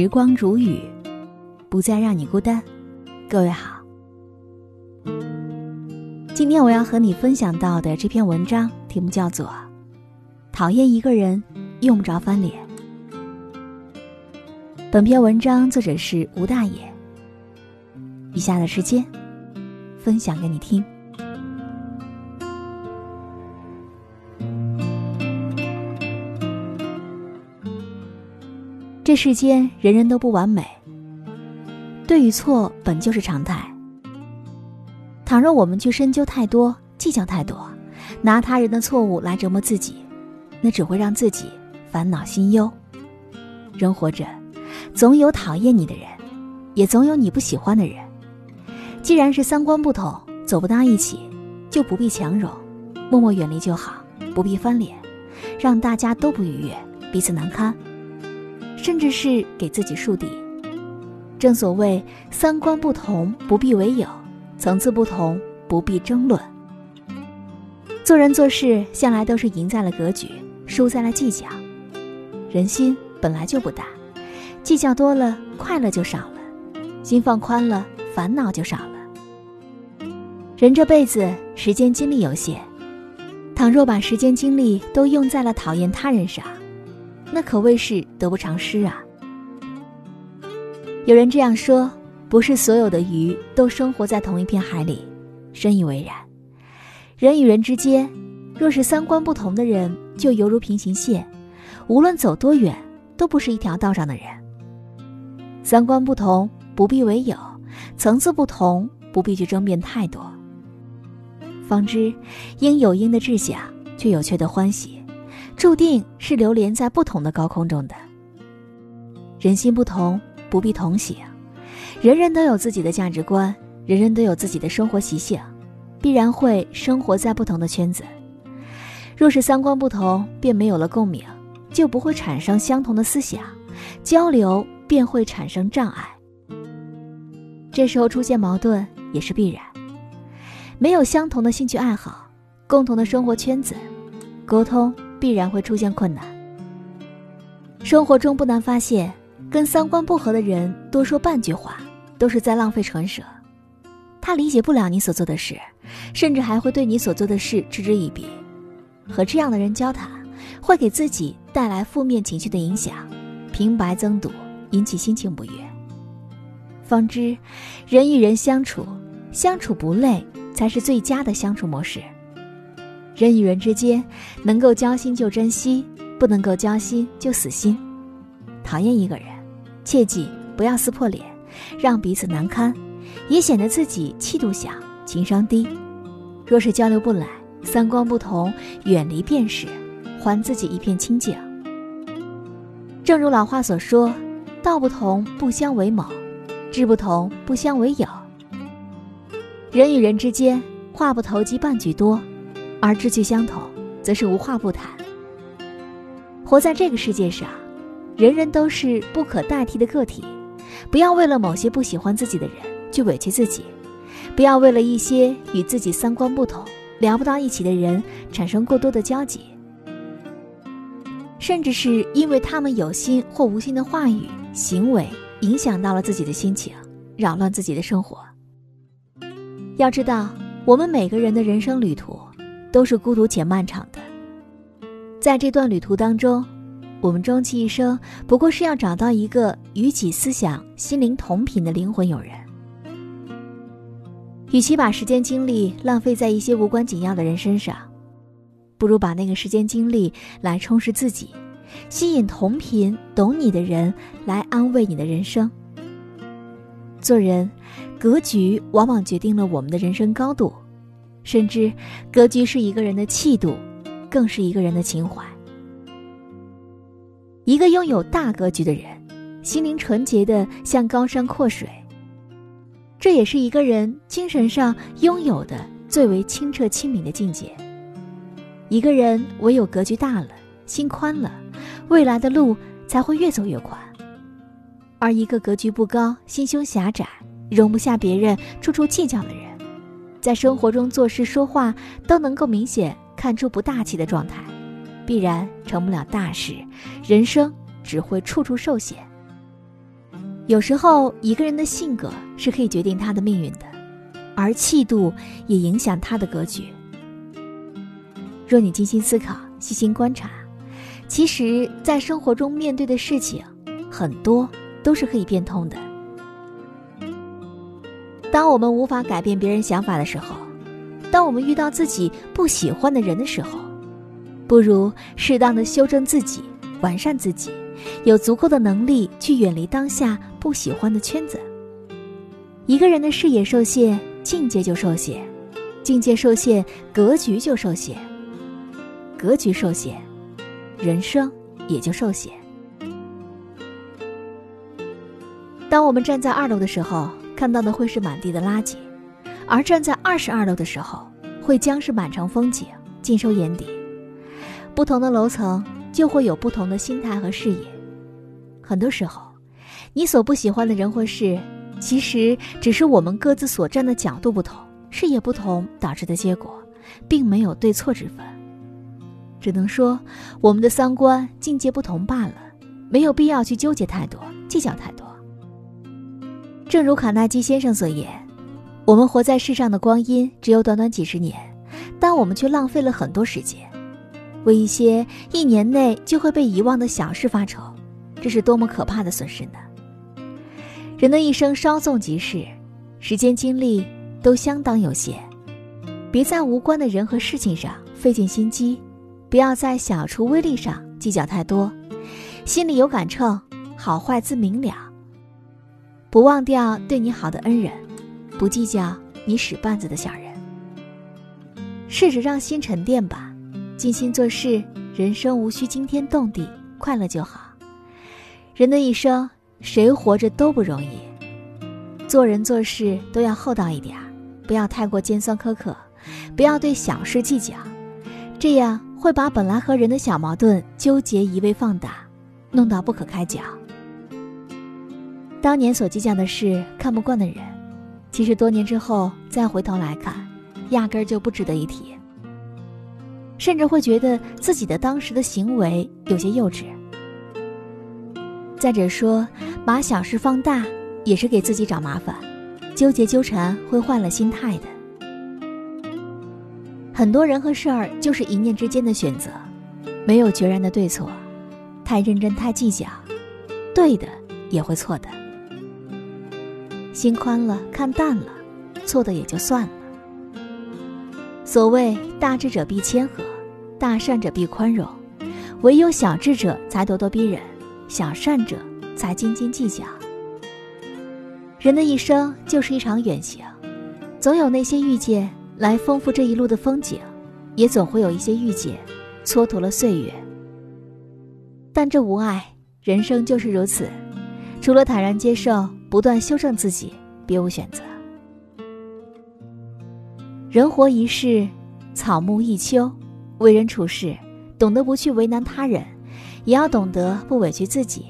时光如雨，不再让你孤单。各位好，今天我要和你分享到的这篇文章题目叫做《讨厌一个人用不着翻脸》。本篇文章作者是吴大爷。以下的时间，分享给你听。这世间人人都不完美，对与错本就是常态。倘若我们去深究太多、计较太多，拿他人的错误来折磨自己，那只会让自己烦恼心忧。人活着，总有讨厌你的人，也总有你不喜欢的人。既然是三观不同，走不到一起，就不必强融，默默远离就好，不必翻脸，让大家都不愉悦，彼此难堪。甚至是给自己树敌。正所谓三观不同不必为友，层次不同不必争论。做人做事向来都是赢在了格局，输在了计较。人心本来就不大，计较多了，快乐就少了；心放宽了，烦恼就少了。人这辈子时间精力有限，倘若把时间精力都用在了讨厌他人上，那可谓是得不偿失啊！有人这样说：不是所有的鱼都生活在同一片海里，深以为然。人与人之间，若是三观不同的人，就犹如平行线，无论走多远，都不是一条道上的人。三观不同不必为友，层次不同不必去争辩太多。方知应有应的志向，却有缺的欢喜。注定是流连在不同的高空中的。人心不同，不必同行。人人都有自己的价值观，人人都有自己的生活习性，必然会生活在不同的圈子。若是三观不同，便没有了共鸣，就不会产生相同的思想，交流便会产生障碍。这时候出现矛盾也是必然。没有相同的兴趣爱好，共同的生活圈子，沟通。必然会出现困难。生活中不难发现，跟三观不合的人多说半句话，都是在浪费唇舌。他理解不了你所做的事，甚至还会对你所做的事嗤之以鼻。和这样的人交谈，会给自己带来负面情绪的影响，平白增堵，引起心情不悦。方知，人与人相处，相处不累，才是最佳的相处模式。人与人之间，能够交心就珍惜，不能够交心就死心。讨厌一个人，切记不要撕破脸，让彼此难堪，也显得自己气度小、情商低。若是交流不来，三观不同，远离便是，还自己一片清净。正如老话所说：“道不同不相为谋，志不同不相为友。”人与人之间，话不投机半句多。而志趣相同，则是无话不谈。活在这个世界上，人人都是不可代替的个体，不要为了某些不喜欢自己的人去委屈自己，不要为了一些与自己三观不同、聊不到一起的人产生过多的交集，甚至是因为他们有心或无心的话语、行为影响到了自己的心情，扰乱自己的生活。要知道，我们每个人的人生旅途。都是孤独且漫长的，在这段旅途当中，我们终其一生不过是要找到一个与己思想、心灵同频的灵魂友人。与其把时间精力浪费在一些无关紧要的人身上，不如把那个时间精力来充实自己，吸引同频懂你的人来安慰你的人生。做人，格局往往决定了我们的人生高度。甚至，格局是一个人的气度，更是一个人的情怀。一个拥有大格局的人，心灵纯洁的像高山阔水。这也是一个人精神上拥有的最为清澈清明的境界。一个人唯有格局大了，心宽了，未来的路才会越走越宽。而一个格局不高、心胸狭窄、容不下别人处处计较的人。在生活中做事说话都能够明显看出不大气的状态，必然成不了大事，人生只会处处受险。有时候，一个人的性格是可以决定他的命运的，而气度也影响他的格局。若你精心思考、细心观察，其实，在生活中面对的事情，很多都是可以变通的。当我们无法改变别人想法的时候，当我们遇到自己不喜欢的人的时候，不如适当的修正自己，完善自己，有足够的能力去远离当下不喜欢的圈子。一个人的视野受限，境界就受限；境界受限，格局就受限；格局受限，人生也就受限。当我们站在二楼的时候，看到的会是满地的垃圾；而站在二十二楼的时候，会将是满城风景，尽收眼底。不同的楼层就会有不同的心态和视野。很多时候，你所不喜欢的人或事，其实只是我们各自所站的角度不同、视野不同导致的结果，并没有对错之分。只能说我们的三观、境界不同罢了，没有必要去纠结太多、计较太多。正如卡耐基先生所言：“我们活在世上的光阴只有短短几十年，但我们却浪费了很多时间。”为一些一年内就会被遗忘的小事发愁，这是多么可怕的损失呢？人的一生稍纵即逝，时间精力都相当有限，别在无关的人和事情上费尽心机，不要在小处微利上计较太多，心里有杆秤，好坏自明了。不忘掉对你好的恩人，不计较你使绊子的小人，试着让心沉淀吧。尽心做事，人生无需惊天动地，快乐就好。人的一生，谁活着都不容易，做人做事都要厚道一点不要太过尖酸苛刻，不要对小事计较，这样会把本来和人的小矛盾纠结一味放大，弄到不可开交。当年所计较的事，看不惯的人，其实多年之后再回头来看，压根儿就不值得一提。甚至会觉得自己的当时的行为有些幼稚。再者说，把小事放大也是给自己找麻烦，纠结纠缠会坏了心态的。很多人和事儿就是一念之间的选择，没有决然的对错。太认真太计较，对的也会错的。心宽了，看淡了，错的也就算了。所谓大智者必谦和，大善者必宽容，唯有小智者才咄咄逼人，小善者才斤斤计较。人的一生就是一场远行，总有那些遇见来丰富这一路的风景，也总会有一些遇见蹉跎了岁月。但这无碍，人生就是如此，除了坦然接受，不断修正自己，别无选择。人活一世，草木一秋，为人处事，懂得不去为难他人，也要懂得不委屈自己。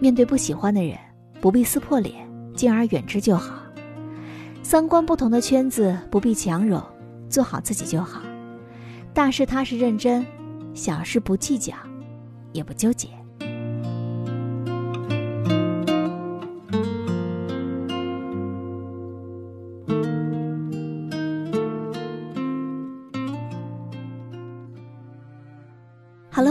面对不喜欢的人，不必撕破脸，敬而远之就好。三观不同的圈子，不必强融，做好自己就好。大事踏实认真，小事不计较，也不纠结。